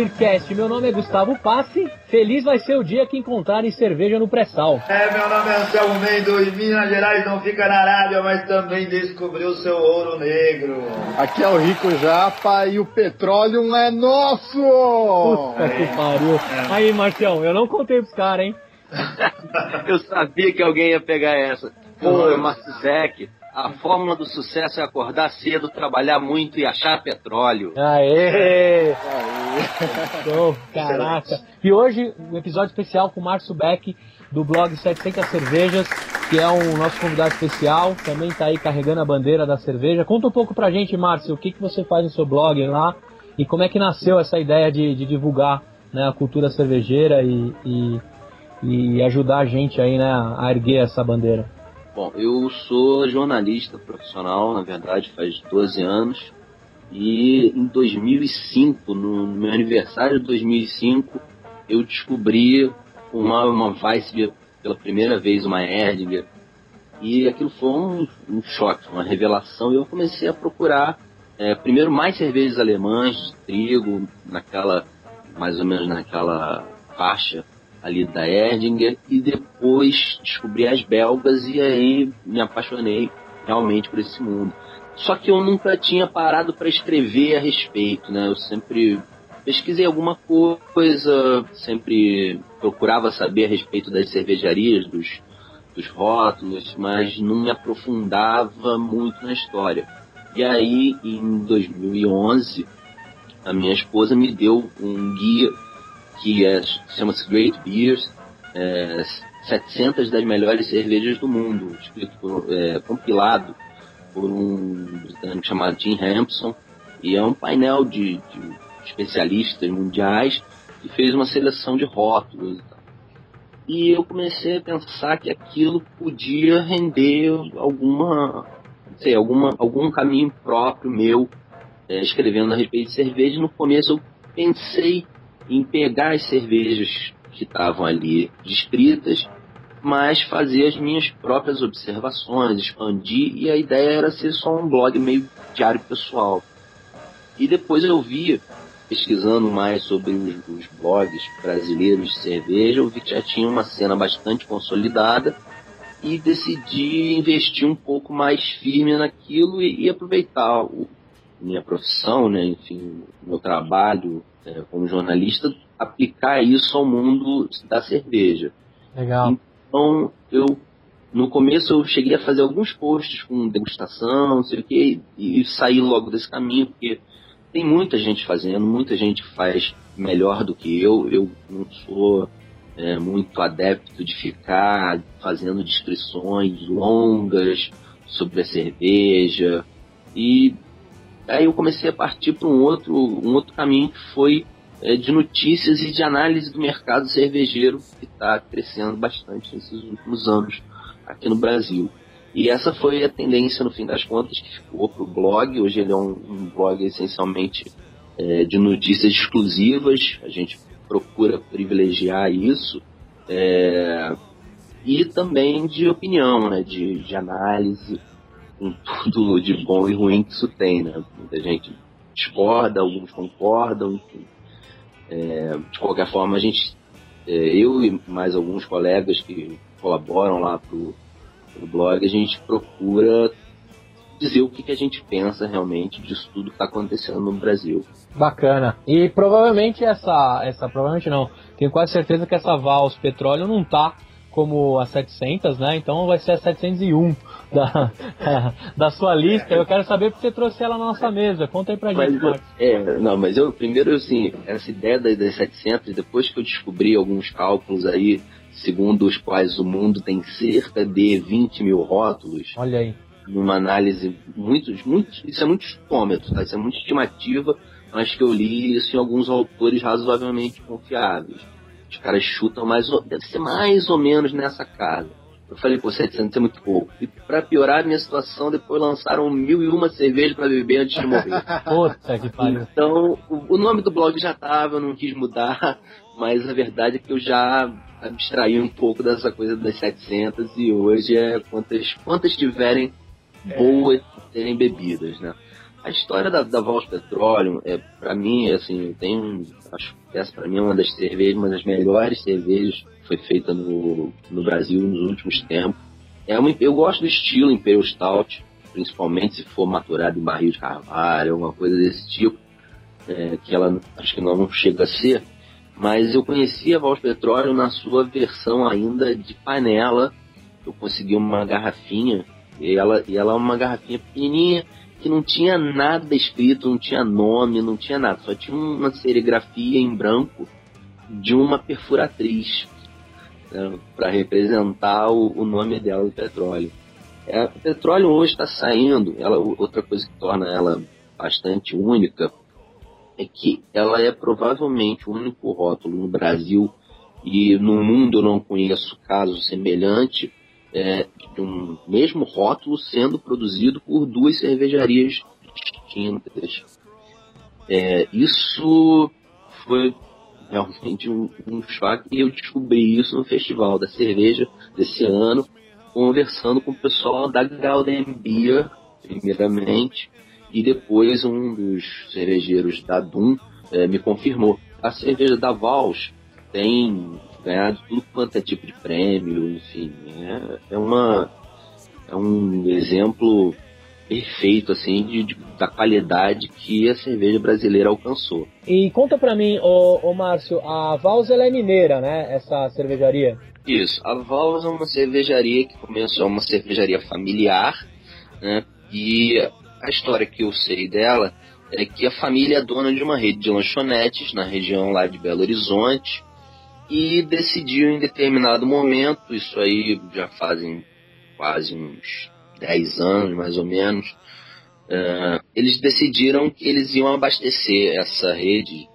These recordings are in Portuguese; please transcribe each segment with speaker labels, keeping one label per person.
Speaker 1: Beercast. Meu nome é Gustavo Passe. Feliz vai ser o dia que encontrarem cerveja no pré-sal.
Speaker 2: É, meu nome é Anselmo Mendo e Minas Gerais não fica na Arábia, mas também descobriu seu ouro negro.
Speaker 3: Aqui é o Rico Japa e o petróleo é nosso!
Speaker 1: Puta que pariu. É. Aí, Marcião, eu não contei pros caras, hein?
Speaker 4: eu sabia que alguém ia pegar essa. Pô, Marcio Zec, a fórmula do sucesso é acordar cedo, trabalhar muito e achar petróleo.
Speaker 1: Aê! Aê. Oh, caraca! E hoje, um episódio especial com o Márcio Beck, do blog 700 Cervejas, que é o nosso convidado especial, também está aí carregando a bandeira da cerveja. Conta um pouco pra gente, Márcio, o que, que você faz no seu blog lá e como é que nasceu essa ideia de, de divulgar né, a cultura cervejeira e, e, e ajudar a gente aí né, a erguer essa bandeira.
Speaker 4: Bom, eu sou jornalista profissional, na verdade, faz 12 anos. E em 2005, no meu aniversário de 2005, eu descobri uma, uma Weissbier pela primeira vez, uma Erdinger. E aquilo foi um, um choque, uma revelação. E eu comecei a procurar, é, primeiro, mais cervejas alemãs de trigo, naquela, mais ou menos naquela faixa ali da Erdinger e depois descobri as belgas e aí me apaixonei realmente por esse mundo. Só que eu nunca tinha parado para escrever a respeito, né? Eu sempre pesquisei alguma coisa, sempre procurava saber a respeito das cervejarias, dos, dos rótulos, mas não me aprofundava muito na história. E aí, em 2011, a minha esposa me deu um guia que é, chama-se Great Beers, é, 700 das melhores cervejas do mundo, escrito por, é, compilado por um britânico chamado Tim Hampson, e é um painel de, de especialistas mundiais que fez uma seleção de rótulos. E eu comecei a pensar que aquilo podia render alguma, sei, alguma, algum caminho próprio meu, é, escrevendo a respeito de cerveja. No começo eu pensei em pegar as cervejas que estavam ali descritas, mas fazer as minhas próprias observações, expandir, e a ideia era ser só um blog meio diário pessoal. E depois eu vi, pesquisando mais sobre os, os blogs brasileiros de cerveja, eu vi que já tinha uma cena bastante consolidada e decidi investir um pouco mais firme naquilo e, e aproveitar o, minha profissão, né, enfim, meu trabalho como jornalista, aplicar isso ao mundo da cerveja.
Speaker 1: Legal.
Speaker 4: Então, eu no começo eu cheguei a fazer alguns posts com degustação, não sei o que, e, e saí logo desse caminho, porque tem muita gente fazendo, muita gente faz melhor do que eu. Eu não sou é, muito adepto de ficar fazendo descrições longas sobre a cerveja. E Aí eu comecei a partir para um outro, um outro caminho que foi é, de notícias e de análise do mercado cervejeiro que está crescendo bastante nesses últimos anos aqui no Brasil. E essa foi a tendência, no fim das contas, que ficou para o blog. Hoje ele é um, um blog essencialmente é, de notícias exclusivas. A gente procura privilegiar isso. É, e também de opinião, né, de, de análise com tudo de bom e ruim que isso tem, né? Muita gente discorda, alguns concordam, enfim. É, de qualquer forma, a gente, é, eu e mais alguns colegas que colaboram lá pro, pro blog, a gente procura dizer o que, que a gente pensa realmente disso tudo que está acontecendo no Brasil.
Speaker 1: Bacana. E provavelmente essa, essa provavelmente não, tenho quase certeza que essa Vals Petróleo não tá como a 700, né? Então vai ser a 701 da, da sua lista. Eu quero saber porque você trouxe ela na nossa mesa. Conta aí pra gente,
Speaker 4: mas, É, não, mas eu primeiro, assim, essa ideia das, das 700, depois que eu descobri alguns cálculos aí, segundo os quais o mundo tem cerca de 20 mil rótulos.
Speaker 1: Olha aí.
Speaker 4: Numa análise, muitos, muitos, isso é muito estômetro, tá? Isso é muito estimativa, mas que eu li isso em alguns autores razoavelmente confiáveis. Os caras chutam mais, deve ser mais ou menos nessa casa. Eu falei, pô, 700 é muito pouco. E pra piorar a minha situação, depois lançaram mil e uma cervejas para beber antes de morrer.
Speaker 1: Puta que pariu.
Speaker 4: Então, o, o, nome do blog já tava, eu não quis mudar, mas a verdade é que eu já abstraí um pouco dessa coisa das 700 e hoje é quantas, quantas tiverem boas serem bebidas, né? A história da, da Vals Petroleum, é, para mim, assim, tem, acho que essa para mim é uma das cervejas, uma das melhores cervejas foi feita no, no Brasil nos últimos tempos. É uma, eu gosto do estilo Imperial Stout, principalmente se for maturado em barril de carvalho, alguma coisa desse tipo, é, que ela acho que não chega a ser. Mas eu conheci a Vals Petróleo na sua versão ainda de panela. Eu consegui uma garrafinha, e ela, e ela é uma garrafinha pequenininha, que não tinha nada escrito, não tinha nome, não tinha nada, só tinha uma serigrafia em branco de uma perfuratriz né, para representar o, o, nome dela do petróleo. É, o petróleo hoje está saindo, ela, outra coisa que torna ela bastante única é que ela é provavelmente o único rótulo no Brasil e no mundo eu não conheço caso semelhante é, de um mesmo rótulo sendo produzido por duas cervejarias distintas. É, isso foi realmente um, um choque e eu descobri isso no Festival da Cerveja desse ano, conversando com o pessoal da Gaudembia, primeiramente, e depois um dos cervejeiros da Dum é, me confirmou. A cerveja da Vals tem ganhado tudo quanto é tipo de prêmio, enfim, é, é uma é um exemplo perfeito assim de, de, da qualidade que a cerveja brasileira alcançou.
Speaker 1: E conta para mim, ô, ô Márcio, a Vals é mineira, né? Essa cervejaria?
Speaker 4: Isso, a Vals é uma cervejaria que começou uma cervejaria familiar, né? E a história que eu sei dela é que a família é dona de uma rede de lanchonetes na região lá de Belo Horizonte e decidiu em determinado momento, isso aí já fazem quase uns 10 anos mais ou menos, uh, eles decidiram que eles iam abastecer essa rede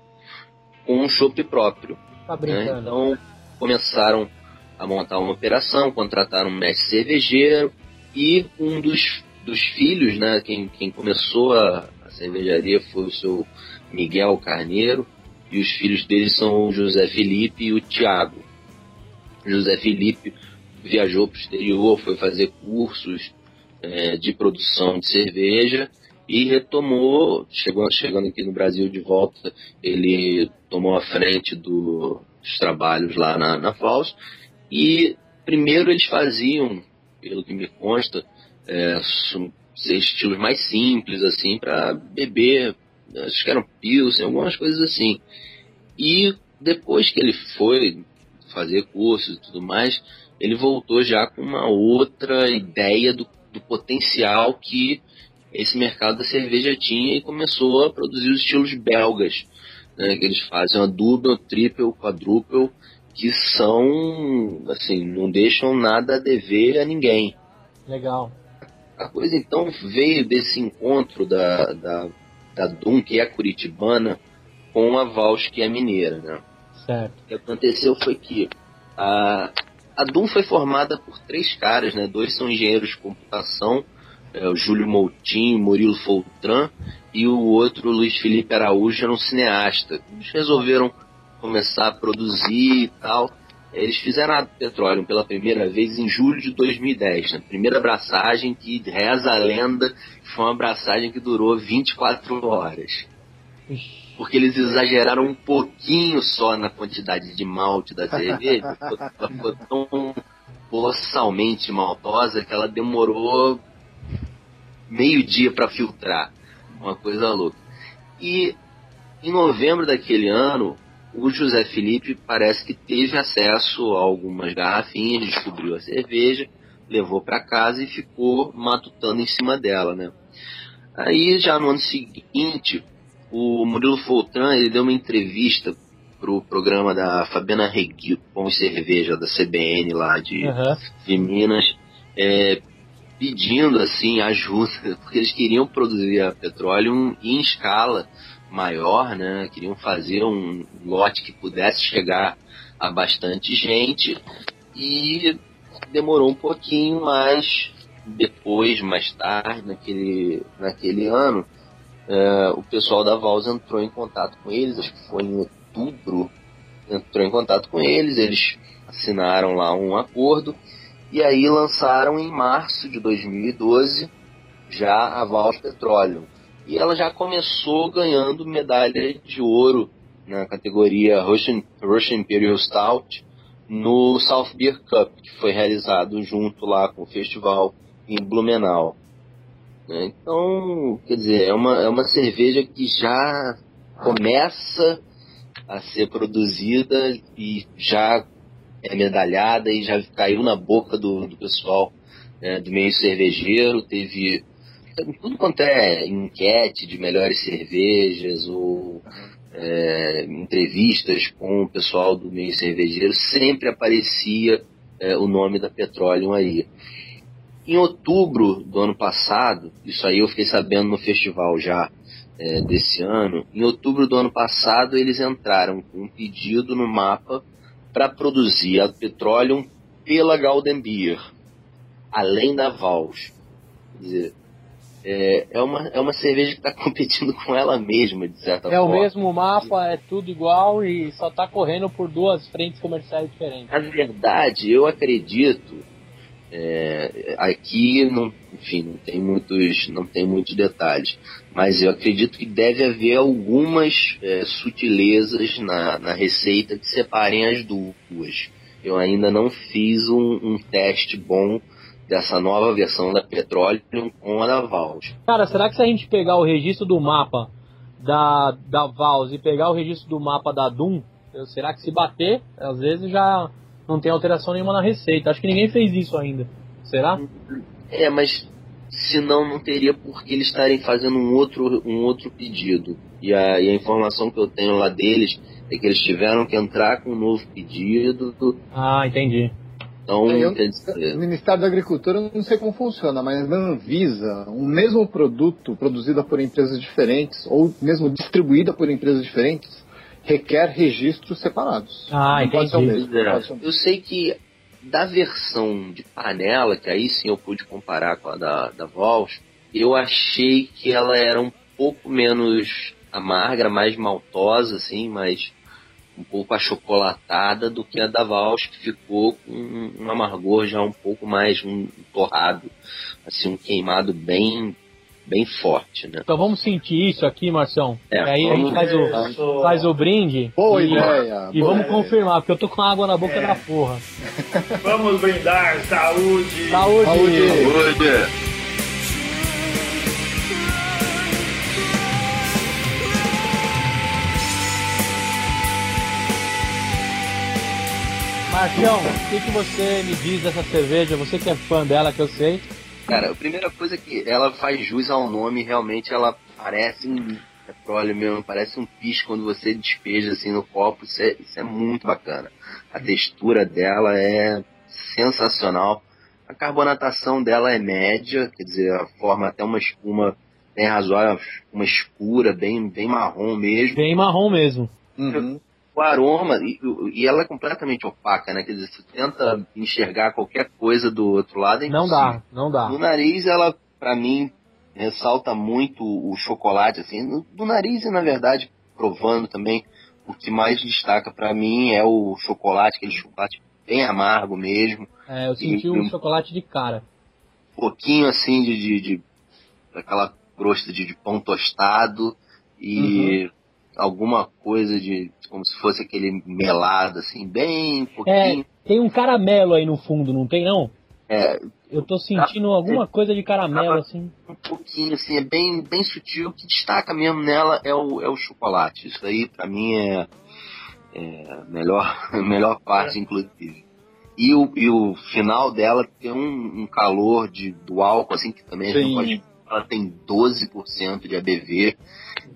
Speaker 4: com um chopp próprio.
Speaker 1: Tá né?
Speaker 4: Então começaram a montar uma operação, contrataram um mestre cervejeiro e um dos, dos filhos, né, quem, quem começou a, a cervejaria foi o seu Miguel Carneiro, e os filhos dele são o José Felipe e o Tiago. José Felipe viajou para o exterior, foi fazer cursos é, de produção de cerveja e retomou, chegou, chegando aqui no Brasil de volta, ele tomou a frente do, dos trabalhos lá na, na Faust. E primeiro eles faziam, pelo que me consta, é, estilos mais simples, assim, para beber acho que eram Pilsen, algumas coisas assim. E depois que ele foi fazer cursos e tudo mais, ele voltou já com uma outra ideia do, do potencial que esse mercado da cerveja tinha e começou a produzir os estilos belgas, né, que eles fazem uma double, triple, quadruple, que são, assim, não deixam nada a dever a ninguém.
Speaker 1: Legal.
Speaker 4: A coisa então veio desse encontro da, da da Dum, que é curitibana, com a Vals, que é mineira, né?
Speaker 1: Certo.
Speaker 4: O que aconteceu foi que a, a Dum foi formada por três caras, né? Dois são engenheiros de computação, é, o Júlio Moutinho, Murilo Foltran, e o outro, Luiz Felipe Araújo, era um cineasta. Eles resolveram começar a produzir e tal. Eles fizeram a Petroleum pela primeira vez em julho de 2010, na né? primeira abraçagem que reza a lenda foi uma abraçagem que durou 24 horas. Porque eles exageraram um pouquinho só na quantidade de malte da cerveja, ela ficou tão colossalmente maltosa que ela demorou meio dia para filtrar. Uma coisa louca. E em novembro daquele ano, o José Felipe parece que teve acesso a algumas garrafinhas, descobriu a cerveja, levou para casa e ficou matutando em cima dela, né? Aí já no ano seguinte, o Murilo Foltran ele deu uma entrevista pro programa da Fabiana Regui, com cerveja da CBN lá de, uhum. de Minas, é, pedindo assim ajuda, porque eles queriam produzir a petróleo em escala maior, né? Queriam fazer um lote que pudesse chegar a bastante gente e demorou um pouquinho, mas depois, mais tarde, naquele, naquele ano, é, o pessoal da Vals entrou em contato com eles, acho que foi em outubro, entrou em contato com eles, eles assinaram lá um acordo e aí lançaram em março de 2012 já a Vals Petroleum. E ela já começou ganhando medalha de ouro na categoria Russian, Russian Imperial Stout no South Beer Cup, que foi realizado junto lá com o festival em Blumenau. Né? Então, quer dizer, é uma, é uma cerveja que já começa a ser produzida e já é medalhada e já caiu na boca do, do pessoal né, do meio cervejeiro. Teve tudo quanto é enquete de melhores cervejas ou é, entrevistas com o pessoal do meio cervejeiro, sempre aparecia é, o nome da Petroleum aí. Em outubro do ano passado, isso aí eu fiquei sabendo no festival já é, desse ano, em outubro do ano passado eles entraram com um pedido no mapa para produzir a Petroleum pela Golden Beer, além da Vals. Quer dizer, é, é, uma, é uma cerveja que está competindo com ela mesma, de certa
Speaker 1: é
Speaker 4: forma.
Speaker 1: É o mesmo mapa, é tudo igual e só está correndo por duas frentes comerciais diferentes.
Speaker 4: Na verdade, eu acredito é, aqui, não, enfim, não tem muitos, não tem muitos detalhes, mas eu acredito que deve haver algumas é, sutilezas na, na receita que separem as duas. Eu ainda não fiz um, um teste bom dessa nova versão da Petroleum com a da Vals.
Speaker 1: Cara, será que se a gente pegar o registro do mapa da, da Vals e pegar o registro do mapa da Doom, será que se bater, às vezes já não tem alteração nenhuma na receita? Acho que ninguém fez isso ainda. Será?
Speaker 4: É, mas senão não teria por que eles estarem fazendo um outro, um outro pedido. E a, e a informação que eu tenho lá deles é que eles tiveram que entrar com um novo pedido.
Speaker 1: Ah, entendi.
Speaker 3: Então, é, eu, o Ministério da Agricultura, eu não sei como funciona, mas na Anvisa, um mesmo produto produzido por empresas diferentes, ou mesmo distribuída por empresas diferentes, requer registros separados.
Speaker 1: Ah, não entendi.
Speaker 4: Mesmo, é. Eu sei que da versão de panela, que aí sim eu pude comparar com a da, da Vols, eu achei que ela era um pouco menos amarga, mais maltosa, assim, mais um pouco achocolatada do que a da Vals, que ficou com um amargor já um pouco mais um torrado, assim, um queimado bem bem forte, né?
Speaker 1: Então vamos sentir isso aqui, Marção.
Speaker 4: É,
Speaker 1: aí a gente faz o, faz o brinde.
Speaker 3: Boa
Speaker 1: e,
Speaker 3: ideia.
Speaker 1: E
Speaker 3: boa
Speaker 1: vamos
Speaker 3: ideia.
Speaker 1: confirmar, porque eu tô com água na boca é. da porra.
Speaker 2: vamos brindar, saúde!
Speaker 1: Saúde!
Speaker 3: Saúde!
Speaker 4: saúde.
Speaker 1: Marcião, o que, que você me diz dessa cerveja? Você que é fã dela, que eu sei.
Speaker 4: Cara, a primeira coisa é que ela faz jus ao nome, realmente ela parece um petróleo mesmo, parece um piche quando você despeja assim no copo, isso é, isso é muito bacana. A textura dela é sensacional. A carbonatação dela é média, quer dizer, a forma até uma espuma bem razoável, uma escura, bem, bem marrom mesmo.
Speaker 1: Bem marrom mesmo.
Speaker 3: Uhum
Speaker 4: o aroma, e, e, ela é completamente opaca, né? Quer dizer, você tenta enxergar qualquer coisa do outro lado. É
Speaker 1: não dá, não dá.
Speaker 4: No nariz, ela, para mim, ressalta muito o chocolate, assim. No, no, nariz, e na verdade, provando também, o que mais destaca para mim é o chocolate, aquele chocolate bem amargo mesmo.
Speaker 1: É, eu senti o um chocolate de cara.
Speaker 4: Um pouquinho, assim, de, de, de aquela crosta de, de pão tostado e... Uhum alguma coisa de como se fosse aquele melado assim, bem pouquinho.
Speaker 1: É, tem um caramelo aí no fundo, não tem não?
Speaker 4: É.
Speaker 1: Eu tô sentindo tá, alguma é, coisa de caramelo assim.
Speaker 4: Um pouquinho assim, é bem bem sutil. O que destaca mesmo nela é o, é o chocolate. Isso aí para mim é, é a melhor melhor parte inclusive. E o, e o final dela tem um, um calor de, do álcool, assim, que também a gente não pode. Ela tem 12% de ABV.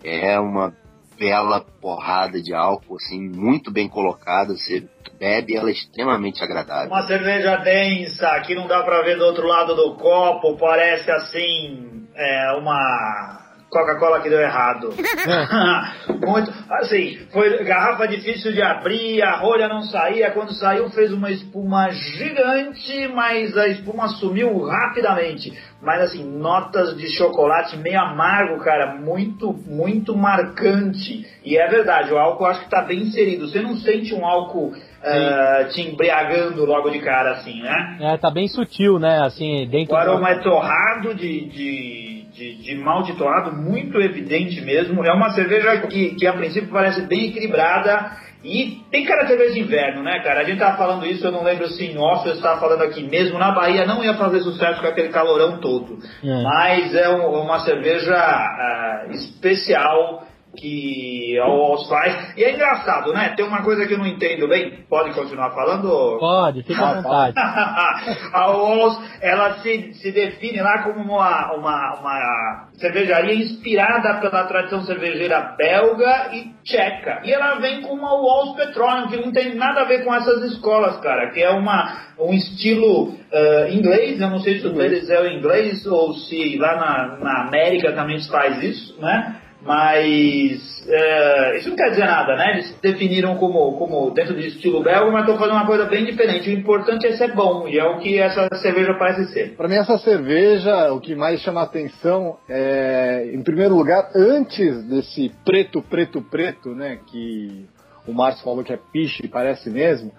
Speaker 4: É uma bela porrada de álcool, assim, muito bem colocada. Você bebe, ela é extremamente agradável.
Speaker 2: Uma cerveja densa, que não dá pra ver do outro lado do copo, parece assim, é, uma Coca-Cola que deu errado. É. Muito, assim, foi garrafa difícil de abrir, a rolha não saía, quando saiu fez uma espuma gigante, mas a espuma sumiu rapidamente. Mas assim, notas de chocolate meio amargo, cara, muito, muito marcante. E é verdade, o álcool acho que está bem inserido. Você não sente um álcool uh, te embriagando logo de cara, assim, né?
Speaker 1: É, tá bem sutil, né? Assim, dentro
Speaker 2: O aroma do... é torrado de, de, de, de malte torrado, muito evidente mesmo. É uma cerveja que, que a princípio parece bem equilibrada. E tem cara de cerveja de inverno, né, cara? A gente tava falando isso, eu não lembro se em off eu estava falando aqui mesmo. Na Bahia não ia fazer sucesso com aquele calorão todo. É. Mas é um, uma cerveja uh, especial que a Walls faz. E é engraçado, né? Tem uma coisa que eu não entendo bem. Pode continuar falando?
Speaker 1: Pode, fica à vontade.
Speaker 2: a Walls, ela se, se define lá como uma, uma, uma cervejaria inspirada pela tradição cervejeira belga e tcheca. E ela vem com uma Walls Petroleum, que não tem nada a ver com essas escolas, cara. Que é uma, um estilo uh, inglês. Eu não sei se o deles é o inglês ou se lá na, na América também se faz isso, né? Mas é, isso não quer dizer nada, né? Eles definiram como, como dentro do estilo belga, mas estão fazendo uma coisa bem diferente. O importante é ser bom, e é o que essa cerveja parece ser.
Speaker 3: Para mim, essa cerveja, o que mais chama atenção é, em primeiro lugar, antes desse preto, preto, preto, né? Que o Márcio falou que é piche, parece mesmo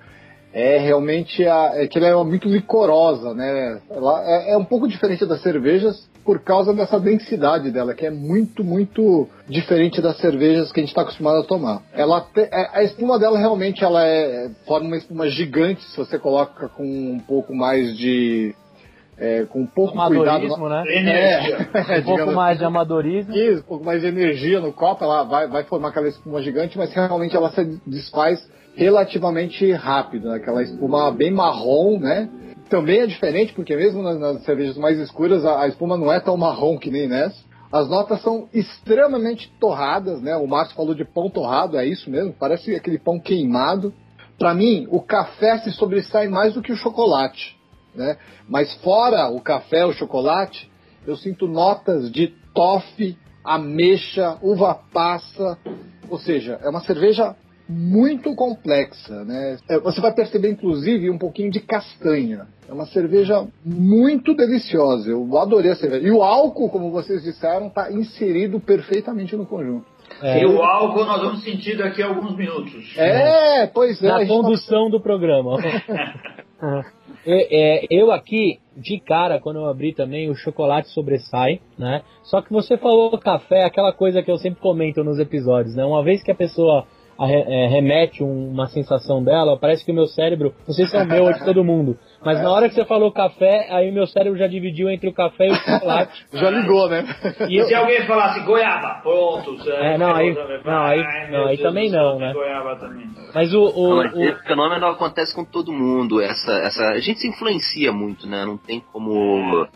Speaker 3: é realmente a, é que ela é muito licorosa, né? Ela é, é, um pouco diferente das cervejas por causa dessa densidade dela, que é muito, muito diferente das cervejas que a gente está acostumado a tomar. Ela te, é, a espuma dela realmente ela é forma uma espuma gigante se você coloca com um pouco mais de é, com um pouco
Speaker 1: amadorismo,
Speaker 3: cuidado.
Speaker 1: né? É, um pouco mais de amadorismo.
Speaker 3: Isso, um pouco mais de energia no copo, ela vai, vai formar aquela espuma gigante, mas realmente ela se desfaz relativamente rápido, né? aquela espuma bem marrom, né? Também é diferente, porque mesmo nas, nas cervejas mais escuras, a, a, espuma não é tão marrom que nem nessa. As notas são extremamente torradas, né? O Márcio falou de pão torrado, é isso mesmo, parece aquele pão queimado. Para mim, o café se sobressai mais do que o chocolate, né? Mas fora o café, o chocolate, eu sinto notas de toffee, ameixa, uva passa, ou seja, é uma cerveja muito complexa, né? É, você vai perceber, inclusive, um pouquinho de castanha. É uma cerveja muito deliciosa. Eu adorei a cerveja. E o álcool, como vocês disseram, está inserido perfeitamente no conjunto.
Speaker 2: É. E o álcool nós vamos sentir daqui a alguns minutos.
Speaker 3: É, pois é.
Speaker 1: Na condução tá... do programa. é, é, eu aqui, de cara, quando eu abri também, o chocolate sobressai, né? Só que você falou café, aquela coisa que eu sempre comento nos episódios, né? Uma vez que a pessoa é, remete uma sensação dela, parece que o meu cérebro, não sei se é o meu ou de todo mundo, mas é. na hora que você falou café, aí meu cérebro já dividiu entre o café e o chocolate.
Speaker 3: já ligou, né?
Speaker 2: E eu... se alguém falasse goiaba, pronto.
Speaker 1: É, não, aí, não, aí, não, aí também não, né?
Speaker 2: Goiaba também.
Speaker 1: Mas o, o,
Speaker 4: não, o... Esse fenômeno acontece com todo mundo. Essa, essa, a gente se influencia muito, né? Não tem como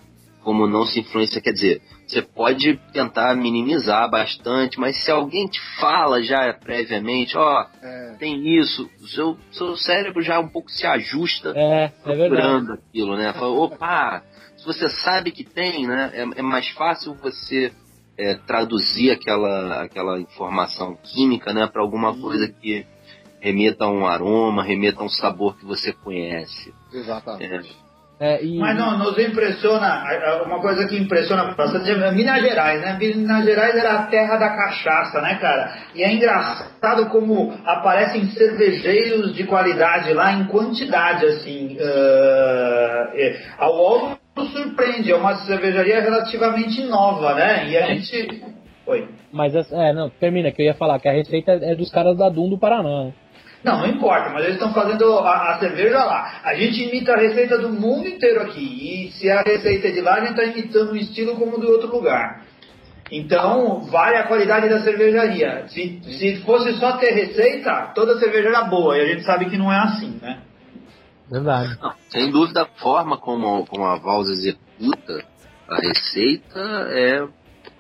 Speaker 4: como não se influencia, quer dizer, você pode tentar minimizar bastante, mas se alguém te fala já previamente, ó, oh, é. tem isso, o seu, seu cérebro já um pouco se ajusta
Speaker 1: é, é
Speaker 4: procurando é aquilo, né? Fala, opa, se você sabe que tem, né, é, é mais fácil você é, traduzir aquela, aquela informação química, né, para alguma uhum. coisa que remeta a um aroma, remeta a um sabor que você conhece.
Speaker 3: Exatamente.
Speaker 2: É, e... Mas não, nos impressiona, uma coisa que impressiona bastante é Minas Gerais, né? Minas Gerais era a terra da cachaça, né, cara? E é engraçado como aparecem cervejeiros de qualidade lá em quantidade, assim. Uh, ao Aldo surpreende, é uma cervejaria relativamente nova, né? E a gente. Oi.
Speaker 1: Mas, é, não, termina, que eu ia falar que a receita é dos caras da Dum do Paraná.
Speaker 2: Não, não importa, mas eles estão fazendo a, a, cerveja lá. A gente imita a receita do mundo inteiro aqui. E se a receita é de lá, a gente está imitando um estilo como do outro lugar. Então, vale a qualidade da cervejaria. Se, se fosse só ter receita, toda cerveja era boa. E a gente sabe que não é assim, né?
Speaker 1: Verdade.
Speaker 4: Não, sem dúvida, a forma como, como a Vals executa a receita é,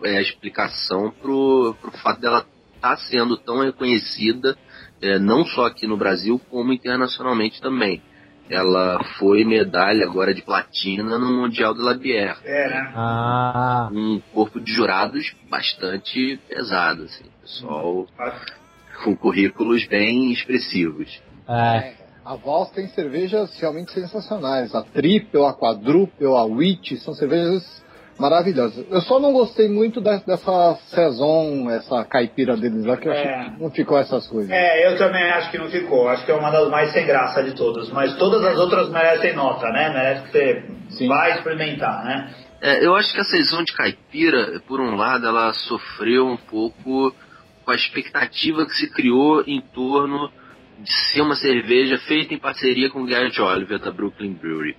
Speaker 4: é a explicação pro, pro fato dela estar tá sendo tão reconhecida é, não só aqui no Brasil, como internacionalmente também. ela foi medalha agora de platina no Mundial do Labier.
Speaker 2: É, né?
Speaker 1: Ah.
Speaker 4: Um corpo de jurados bastante pesado, assim. Pessoal com currículos bem expressivos.
Speaker 1: É.
Speaker 3: A Vals tem cervejas realmente sensacionais. A Triple, a Quadruple, a Witch são cervejas maravilhosas. Eu só não gostei muito dessa Saison, essa caipira deles lá, que eu é. acho que não ficou essas coisas.
Speaker 2: É, eu também acho que não ficou. Acho que é uma das mais sem graça de todas. Mas todas as outras merecem nota, né? Merece que você Sim. vai experimentar, né?
Speaker 4: É, eu acho que a Saison de caipira, por um lado, ela sofreu um pouco com a expectativa que se criou em torno de ser uma cerveja feita em parceria com o Garrett Oliver da Brooklyn Brewery.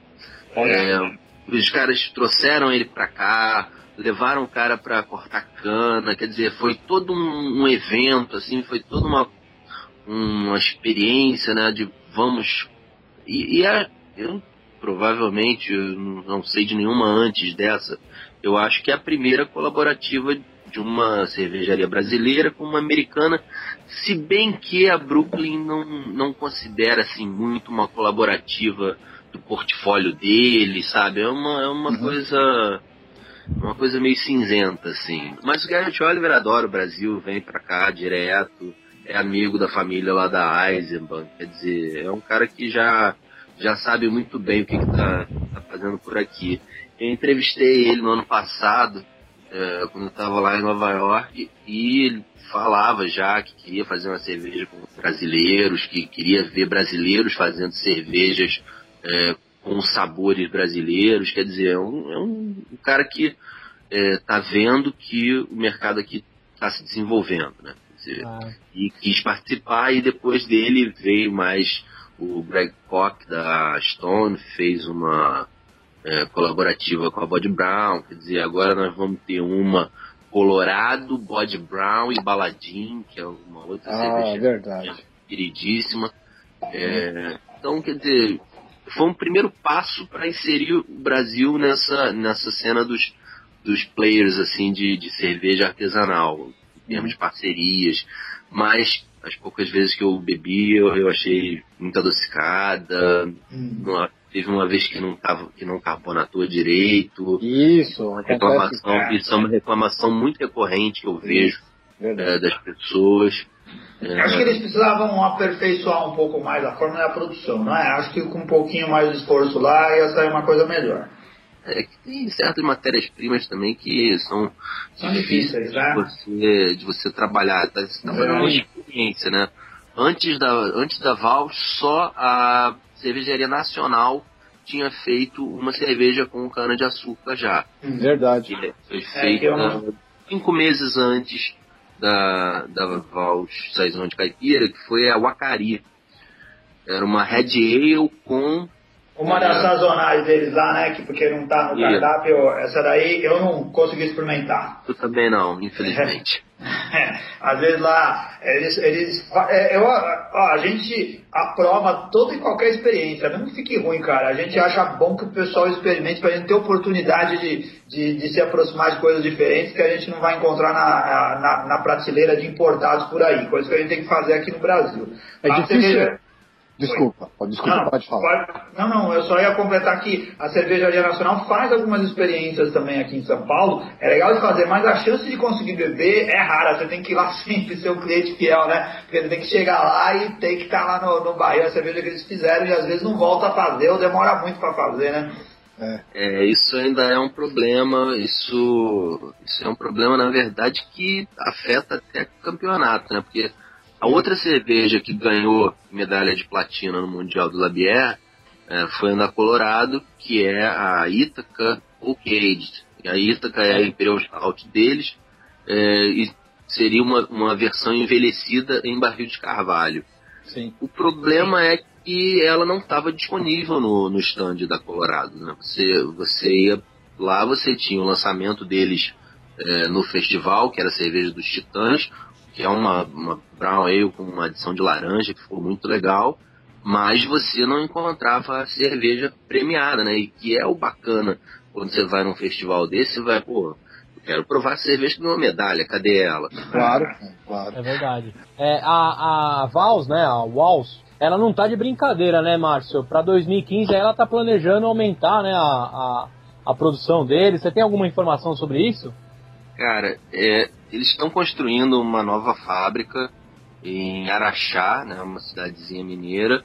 Speaker 4: É, os caras trouxeram ele pra cá, levaram o cara pra cortar cana, quer dizer, foi todo um, um evento, assim, foi toda uma, uma experiência, né, de vamos... E, e a, eu provavelmente, eu não sei de nenhuma antes dessa, eu acho que é a primeira colaborativa de uma cervejaria brasileira com uma americana, se bem que a Brooklyn não, não considera assim muito uma colaborativa do portfólio dele, sabe? É uma, é uma uhum. coisa uma coisa meio cinzenta, assim. Mas o Garrett Oliver adora o Brasil, vem pra cá direto, é amigo da família lá da Eisenbahn, quer dizer, é um cara que já, já sabe muito bem o que, que tá, tá fazendo por aqui. Eu entrevistei ele no ano passado, é, quando eu estava lá em Nova York, e ele falava já que queria fazer uma cerveja com brasileiros, que queria ver brasileiros fazendo cervejas é, com sabores brasileiros. Quer dizer, é um, é um, um cara que está é, vendo que o mercado aqui está se desenvolvendo, né? Dizer, ah. E quis participar, e depois dele veio mais o Greg Koch da Stone, fez uma é, colaborativa com a Body Brown, quer dizer, agora nós vamos ter uma Colorado, Body Brown e Baladim, que é uma outra
Speaker 3: ah, cerveja
Speaker 4: verdade. queridíssima. É, então, quer dizer, foi um primeiro passo para inserir o Brasil nessa, nessa cena dos, dos players assim de, de cerveja artesanal, em termos de parcerias, mas as poucas vezes que eu bebi eu, eu achei muito adocicada, hum. Teve uma vez que não tava, que não carbonatou direito.
Speaker 3: Isso,
Speaker 4: reclamação, isso é uma reclamação muito recorrente que eu vejo é, das pessoas.
Speaker 2: É... Acho que eles precisavam aperfeiçoar um pouco mais a forma da produção, não é? Acho que com um pouquinho mais de esforço lá ia sair uma coisa melhor.
Speaker 4: É que tem certas matérias-primas também que são,
Speaker 2: são difíceis,
Speaker 4: né? De você, de você trabalhar, tá, você tá fazendo uma experiência, né? Antes da, antes da Val, só a Cervejaria Nacional tinha feito uma cerveja com cana de açúcar já.
Speaker 3: Verdade.
Speaker 4: Foi é, feita é, cinco meses antes da, da Vals Saison de Caipira, que foi a Wacari. Era uma Red Ale com
Speaker 2: uma das sazonais deles lá, né? Que porque não tá no cardápio, essa daí eu não consegui experimentar.
Speaker 4: Eu também não, infelizmente.
Speaker 2: É, às vezes lá, eles. eles é, eu, ó, a gente aprova toda e qualquer experiência, mesmo que fique ruim, cara. A gente acha bom que o pessoal experimente pra gente ter oportunidade de, de, de se aproximar de coisas diferentes que a gente não vai encontrar na, na, na prateleira de importados por aí, coisa que a gente tem que fazer aqui no Brasil.
Speaker 3: É difícil. Desculpa, desculpa,
Speaker 2: não,
Speaker 3: pode falar.
Speaker 2: Pode, não, não, eu só ia completar que a Cervejaria Nacional faz algumas experiências também aqui em São Paulo. É legal de fazer, mas a chance de conseguir beber é rara. Você tem que ir lá sempre ser um cliente fiel, né? Porque você tem que chegar lá e tem que estar lá no, no Bahia, a cerveja que eles fizeram, e às vezes não volta a fazer ou demora muito para fazer, né?
Speaker 4: É. é. isso ainda é um problema, isso, isso é um problema, na verdade, que afeta até o campeonato, né? Porque a outra cerveja que ganhou medalha de platina no Mundial do Labier é, foi a da Colorado, que é a Ítaca Oak Aged. A Ítaca é a Imperial Stout deles é, e seria uma, uma versão envelhecida em barril de carvalho.
Speaker 3: Sim.
Speaker 4: O problema é que ela não estava disponível no, no stand da Colorado. Né? Você, você ia lá, você tinha o lançamento deles é, no festival, que era a cerveja dos Titãs, que é uma, uma brown ale com uma adição de laranja, que ficou muito legal, mas você não encontrava cerveja premiada, né? E que é o bacana quando você vai num festival desse, você vai, pô, eu quero provar cerveja que não é medalha, cadê ela?
Speaker 3: Claro, claro.
Speaker 1: É verdade. É, a, a Vals, né, a Walls, ela não tá de brincadeira, né, Márcio? Para 2015 ela tá planejando aumentar, né, a, a, a, produção deles. Você tem alguma informação sobre isso?
Speaker 4: Cara, é, eles estão construindo uma nova fábrica em Araxá, né, uma cidadezinha mineira.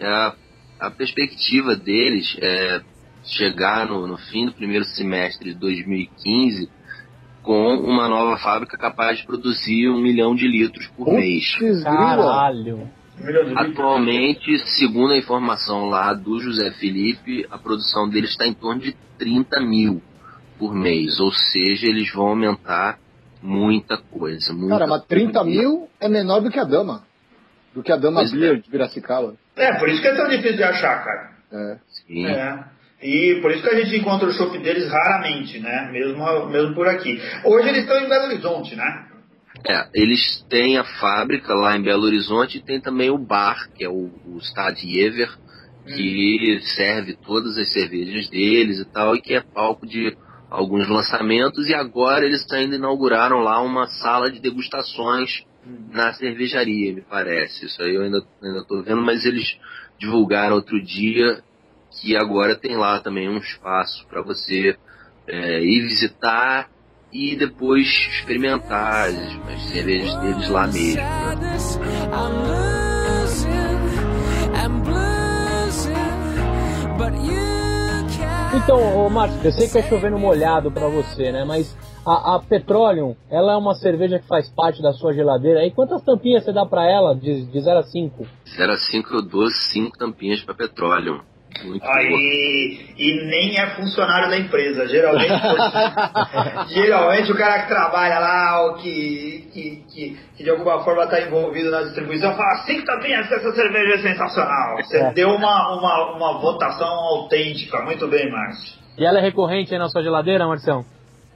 Speaker 4: A, a perspectiva deles é chegar no, no fim do primeiro semestre de 2015 com uma nova fábrica capaz de produzir um milhão de litros por mês.
Speaker 1: Caralho!
Speaker 4: Atualmente, segundo a informação lá do José Felipe, a produção deles está em torno de 30 mil por mês. Ou seja, eles vão aumentar muita coisa. Muita
Speaker 3: Cara, mas 30 coisa. mil é menor do que a Dama. Do que a Dama pois Beer é. de Piracicaba.
Speaker 2: É, por isso que é tão difícil de achar, cara.
Speaker 3: É.
Speaker 4: Sim.
Speaker 2: É. E por isso que a gente encontra o shopping deles raramente, né? Mesmo, mesmo por aqui. Hoje eles estão em Belo Horizonte, né?
Speaker 4: É, eles têm a fábrica lá em Belo Horizonte e tem também o bar, que é o, o Stadiever, que hum. serve todas as cervejas deles e tal, e que é palco de alguns lançamentos. E agora eles ainda inauguraram lá uma sala de degustações hum. na cervejaria, me parece. Isso aí eu ainda, ainda tô vendo, mas eles divulgaram outro dia que agora tem lá também um espaço para você é, ir visitar e depois experimentar as, as cervejas deles lá mesmo. Né?
Speaker 1: Então, Márcio, eu sei que é chovendo molhado para você, né? Mas a, a Petroleum, ela é uma cerveja que faz parte da sua geladeira. E quantas tampinhas você dá para ela de, de 0 a 5?
Speaker 4: 0 a 5 eu dou 5 tampinhas para Petroleum.
Speaker 2: Aí, e nem é funcionário da empresa. Geralmente, geralmente o cara que trabalha lá, ou que, que, que, que de alguma forma está envolvido na distribuição, fala assim que tá bem, essa cerveja é sensacional. Você é. deu uma, uma, uma votação autêntica. Muito bem, Márcio.
Speaker 1: E ela é recorrente aí na sua geladeira, Marcião?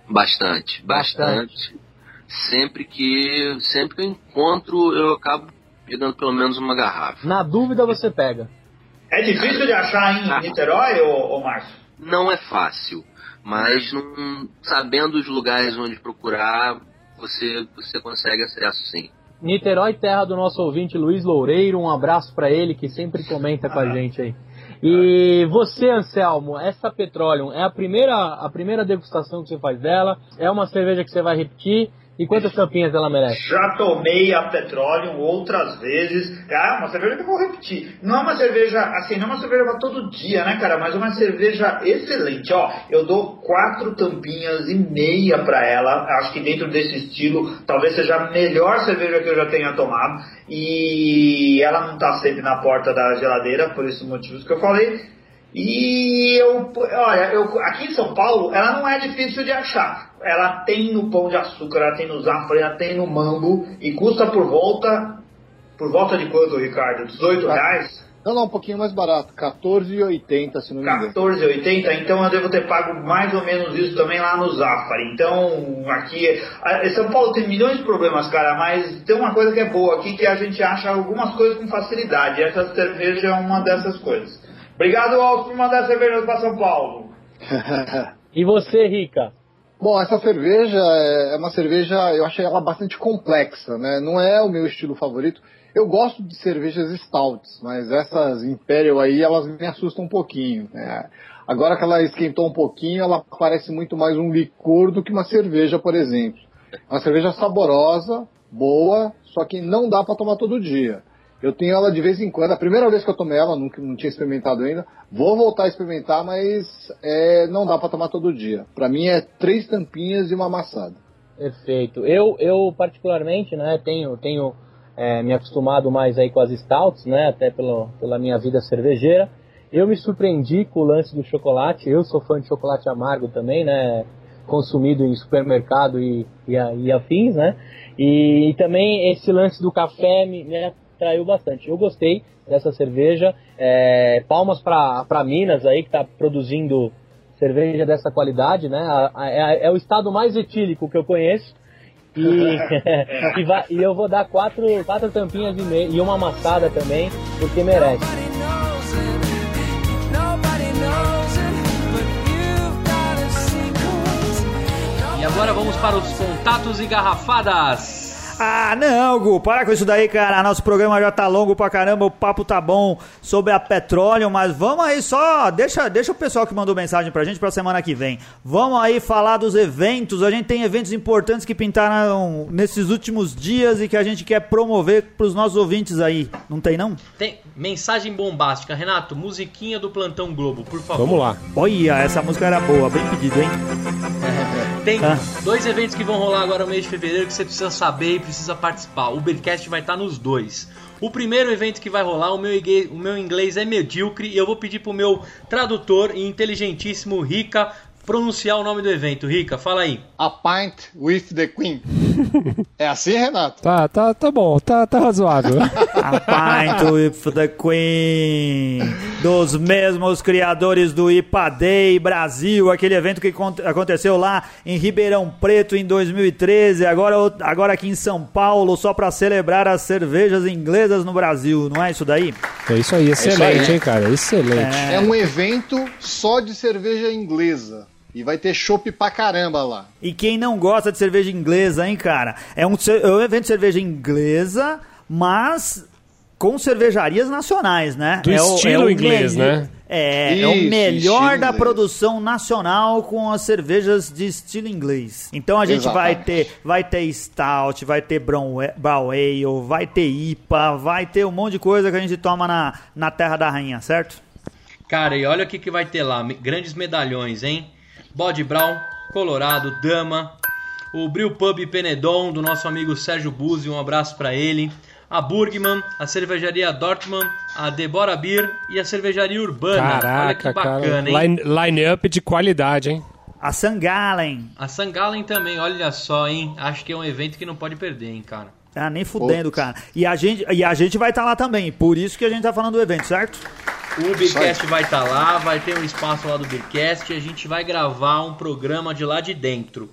Speaker 4: Bastante, bastante, bastante. Sempre que sempre que eu encontro, eu acabo pegando pelo menos uma garrafa.
Speaker 1: Na dúvida você pega.
Speaker 2: É difícil de achar em ah. Niterói, ou, ou Márcio?
Speaker 4: Não é fácil, mas não, sabendo os lugares onde procurar, você, você consegue acesso sim.
Speaker 1: Niterói, terra do nosso ouvinte Luiz Loureiro, um abraço para ele que sempre comenta ah. com a ah. gente aí. E você, Anselmo, essa Petroleum é a primeira, a primeira degustação que você faz dela? É uma cerveja que você vai repetir? E quantas tampinhas ela merece?
Speaker 2: Já tomei a petróleo outras vezes. É uma cerveja que eu vou repetir. Não é uma cerveja, assim, não é uma cerveja para todo dia, né, cara? Mas é uma cerveja excelente. Ó, eu dou quatro tampinhas e meia para ela. Acho que dentro desse estilo, talvez seja a melhor cerveja que eu já tenha tomado. E ela não tá sempre na porta da geladeira, por esses motivos que eu falei. E eu, olha, eu, aqui em São Paulo, ela não é difícil de achar. Ela tem no pão de açúcar, ela tem no zafra, ela tem no mango e custa por volta, por volta de quanto, Ricardo? 18 tá. reais?
Speaker 3: Não, não, um pouquinho mais barato, 14,80 se não me engano.
Speaker 2: 14,80, então eu devo ter pago mais ou menos isso também lá no Zafari. Então, aqui, São Paulo tem milhões de problemas, cara, mas tem uma coisa que é boa aqui, que a gente acha algumas coisas com facilidade. Essa cerveja é uma dessas coisas. Obrigado, Alves, por mandar cerveja para São Paulo.
Speaker 1: e você, Rica?
Speaker 3: Bom, essa cerveja é uma cerveja, eu achei ela bastante complexa, né? Não é o meu estilo favorito. Eu gosto de cervejas stouts, mas essas Imperial aí, elas me assustam um pouquinho. Né? Agora que ela esquentou um pouquinho, ela parece muito mais um licor do que uma cerveja, por exemplo. É uma cerveja saborosa, boa, só que não dá para tomar todo dia. Eu tenho ela de vez em quando. A primeira vez que eu tomei ela, nunca, não tinha experimentado ainda. Vou voltar a experimentar, mas é, não dá para tomar todo dia. Para mim é três tampinhas e uma amassada.
Speaker 1: Perfeito. Eu, eu particularmente, né, tenho, tenho é, me acostumado mais aí com as stouts, né, até pelo, pela minha vida cervejeira. Eu me surpreendi com o lance do chocolate. Eu sou fã de chocolate amargo também, né, consumido em supermercado e, e, e afins, né. E, e, também esse lance do café me, me atraiu bastante. Eu gostei dessa cerveja. É, palmas para Minas aí, que está produzindo cerveja dessa qualidade, né? É, é, o estado mais etílico que eu conheço. E, e, vai, e, eu vou dar quatro, quatro tampinhas e, meio, e uma amassada também, porque merece.
Speaker 5: E
Speaker 1: agora vamos para os contatos e garrafadas.
Speaker 5: Ah, não, Gu, para com isso daí, cara. Nosso programa já tá longo pra caramba, o papo tá bom sobre a petróleo, mas vamos aí só, deixa, deixa o pessoal que mandou mensagem pra gente pra semana que vem. Vamos aí falar dos eventos. A gente tem eventos importantes que pintaram nesses últimos dias e que a gente quer promover pros nossos ouvintes aí. Não tem não?
Speaker 1: Tem mensagem bombástica, Renato, musiquinha do Plantão Globo, por favor.
Speaker 5: Vamos lá. Olha, essa música era boa, bem pedido, hein?
Speaker 1: Tem ah. dois eventos que vão rolar agora no mês de fevereiro que você precisa saber e precisa participar. O Ubercast vai estar nos dois. O primeiro evento que vai rolar, o meu, o meu inglês é medíocre e eu vou pedir pro meu tradutor e inteligentíssimo Rica pronunciar o nome do evento. Rica, fala aí.
Speaker 3: A Pint with the Queen. é assim, Renato?
Speaker 6: Tá, tá, tá bom, tá, tá razoável.
Speaker 5: A Pint with the Queen. Dos mesmos criadores do IPA Day Brasil, aquele evento que aconteceu lá em Ribeirão Preto em 2013, agora, agora aqui em São Paulo, só para celebrar as cervejas inglesas no Brasil, não é isso daí?
Speaker 6: É isso aí, excelente, é isso aí. hein, cara? Excelente.
Speaker 3: É... é um evento só de cerveja inglesa. E vai ter chopp pra caramba lá.
Speaker 5: E quem não gosta de cerveja inglesa, hein, cara? É um, é um evento de cerveja inglesa, mas com cervejarias nacionais, né?
Speaker 6: Do
Speaker 5: é
Speaker 6: estilo
Speaker 5: o, é
Speaker 6: inglês, né?
Speaker 5: É, Isso, é o melhor da inglês. produção nacional com as cervejas de estilo inglês. Então a gente Exatamente. vai ter, vai ter stout, vai ter brown, brown ale, vai ter IPA, vai ter um monte de coisa que a gente toma na, na terra da rainha, certo?
Speaker 1: Cara, e olha o que, que vai ter lá, grandes medalhões, hein? Bode Brown, Colorado, Dama, o Bril Pub Penedon do nosso amigo Sérgio Buzzi, um abraço para ele. A Burgman, a cervejaria Dortmund, a Debora Beer e a cervejaria Urbana.
Speaker 6: Caraca, Olha que bacana, cara. hein? Line, line up de qualidade, hein?
Speaker 5: A Sangalen.
Speaker 1: A Sangalen também, olha só, hein? Acho que é um evento que não pode perder, hein, cara.
Speaker 5: Ah, nem fudendo, cara. E a gente, e a gente vai estar tá lá também, por isso que a gente tá falando do evento, certo?
Speaker 1: O Beercast vai estar tá lá, vai ter um espaço lá do Beercast e a gente vai gravar um programa de lá de dentro.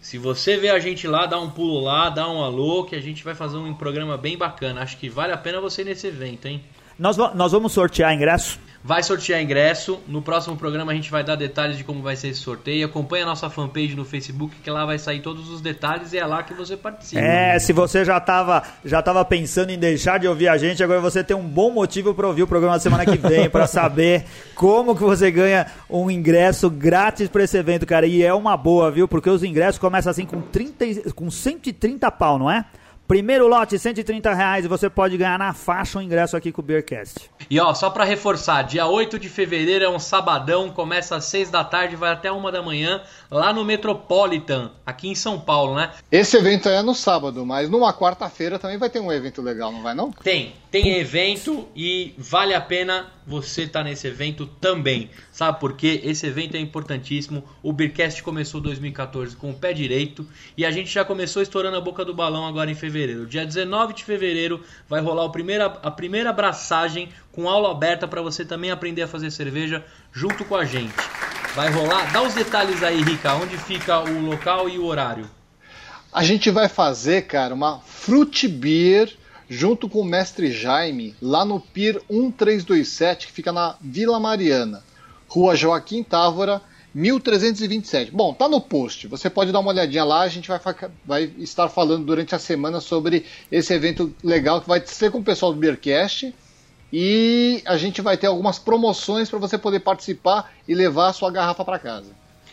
Speaker 1: Se você vê a gente lá, dá um pulo lá, dá um alô, que a gente vai fazer um programa bem bacana. Acho que vale a pena você ir nesse evento, hein?
Speaker 5: Nós, nós vamos sortear ingresso?
Speaker 1: Vai sortear ingresso. No próximo programa a gente vai dar detalhes de como vai ser esse sorteio. Acompanhe a nossa fanpage no Facebook, que lá vai sair todos os detalhes e é lá que você participa.
Speaker 5: É, se você já estava já tava pensando em deixar de ouvir a gente, agora você tem um bom motivo para ouvir o programa da semana que vem, para saber como que você ganha um ingresso grátis para esse evento, cara. E é uma boa, viu? Porque os ingressos começam assim com, 30, com 130 pau, não é? Primeiro lote, 130 reais e você pode ganhar na faixa um ingresso aqui com o Beercast.
Speaker 1: E ó, só para reforçar, dia 8 de fevereiro é um sabadão, começa às 6 da tarde, vai até 1 da manhã, lá no Metropolitan, aqui em São Paulo, né?
Speaker 3: Esse evento é no sábado, mas numa quarta-feira também vai ter um evento legal, não vai não?
Speaker 1: Tem, tem evento e vale a pena você estar tá nesse evento também. Sabe por quê? Esse evento é importantíssimo. O Beercast começou 2014 com o pé direito e a gente já começou estourando a boca do balão agora em fevereiro. Dia 19 de fevereiro vai rolar o primeira, a primeira abraçagem com aula aberta para você também aprender a fazer cerveja junto com a gente. Vai rolar. Dá os detalhes aí, Rica, onde fica o local e o horário.
Speaker 3: A gente vai fazer, cara, uma fruit beer junto com o mestre Jaime, lá no Pier 1327, que fica na Vila Mariana, Rua Joaquim Távora, 1327. Bom, tá no post. Você pode dar uma olhadinha lá. A gente vai, vai estar falando durante a semana sobre esse evento legal que vai ser com o pessoal do Beercast. E a gente vai ter algumas promoções para você poder participar e levar a sua garrafa para casa.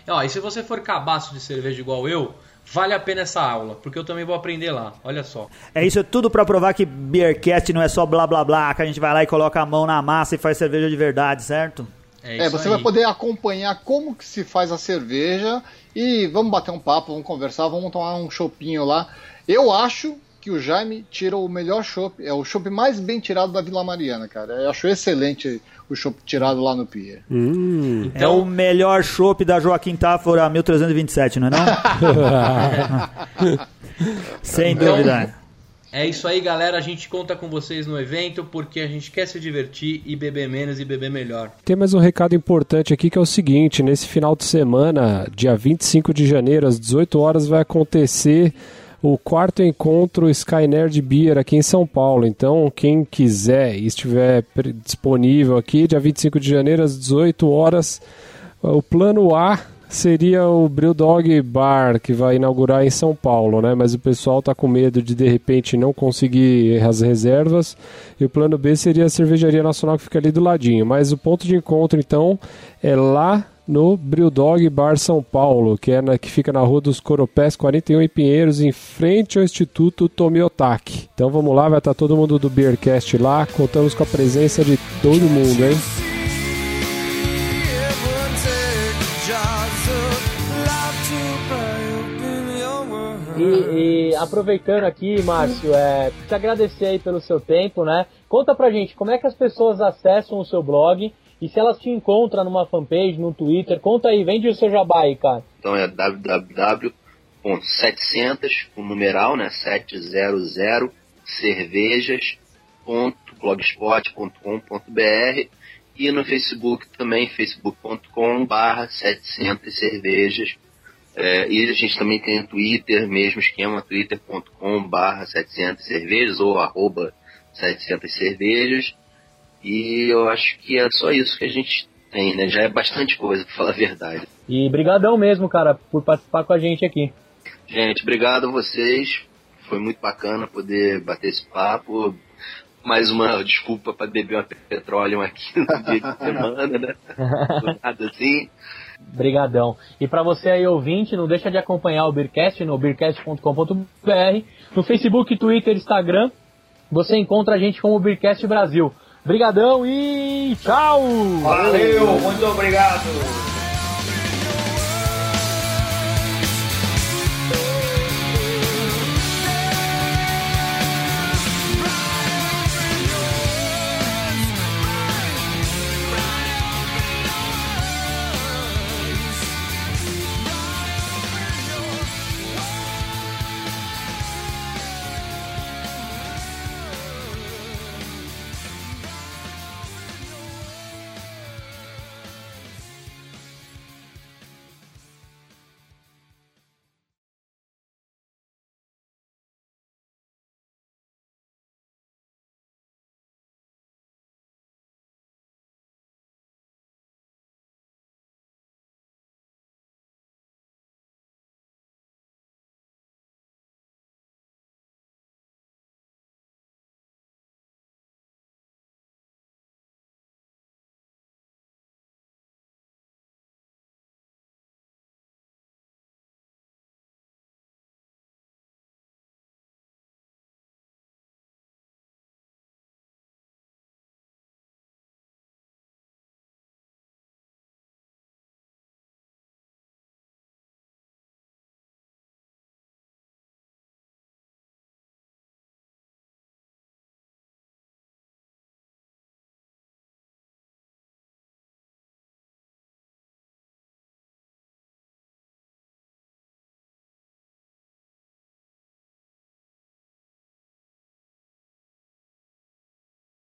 Speaker 1: Ó, e se você for cabaço de cerveja igual eu, Vale a pena essa aula, porque eu também vou aprender lá. Olha só.
Speaker 5: É isso é tudo para provar que Beercast não é só blá blá blá, que a gente vai lá e coloca a mão na massa e faz cerveja de verdade, certo?
Speaker 3: É, é você aí. vai poder acompanhar como que se faz a cerveja e vamos bater um papo, vamos conversar, vamos tomar um chopinho lá. Eu acho que o Jaime tirou o melhor chopp, é o chopp mais bem tirado da Vila Mariana, cara. Eu acho excelente o chopp tirado lá no Pier.
Speaker 5: Hum, então... É o melhor chopp da Joaquim Tafora 1327, não é não? Sem então, dúvida.
Speaker 1: É isso aí, galera. A gente conta com vocês no evento porque a gente quer se divertir e beber menos e beber melhor.
Speaker 6: Tem mais um recado importante aqui que é o seguinte: nesse final de semana, dia 25 de janeiro, às 18 horas, vai acontecer o quarto encontro Sky Nerd Beer aqui em São Paulo. Então, quem quiser e estiver disponível aqui, dia 25 de janeiro, às 18 horas, o plano A seria o Brewdog Bar, que vai inaugurar em São Paulo, né? Mas o pessoal tá com medo de de repente não conseguir as reservas. E o plano B seria a Cervejaria Nacional que fica ali do ladinho. Mas o ponto de encontro, então, é lá no Brewdog Bar São Paulo, que, é na, que fica na Rua dos Coropés 41 em Pinheiros, em frente ao Instituto Tomiotaki. Então vamos lá, vai estar todo mundo do Beercast lá. Contamos com a presença de todo mundo, hein?
Speaker 1: E, e, aproveitando aqui, Márcio, é, te agradecer aí pelo seu tempo, né? Conta pra gente como é que as pessoas acessam o seu blog e se elas te encontram numa fanpage, no Twitter, conta aí, vende o seu jabá aí, cara.
Speaker 4: Então é www.700, com numeral, né, 700 cervejas.blogspot.com.br e no Facebook também, facebook.com barra 700 cervejas. É, e a gente também tem o Twitter, mesmo esquema, twitter.com barra 700 cervejas ou arroba 700 cervejas. E eu acho que é só isso que a gente tem, né? Já é bastante coisa, pra falar a verdade.
Speaker 1: E brigadão mesmo, cara, por participar com a gente aqui.
Speaker 4: Gente, obrigado a vocês. Foi muito bacana poder bater esse papo. Mais uma desculpa para beber uma petróleo aqui no dia de semana, né? Nada assim.
Speaker 1: Brigadão. E para você aí ouvinte, não deixa de acompanhar o Beercast no beercast.com.br, no Facebook, Twitter, Instagram. Você encontra a gente como Beercast Brasil. Brigadão e tchau!
Speaker 2: Valeu, muito obrigado!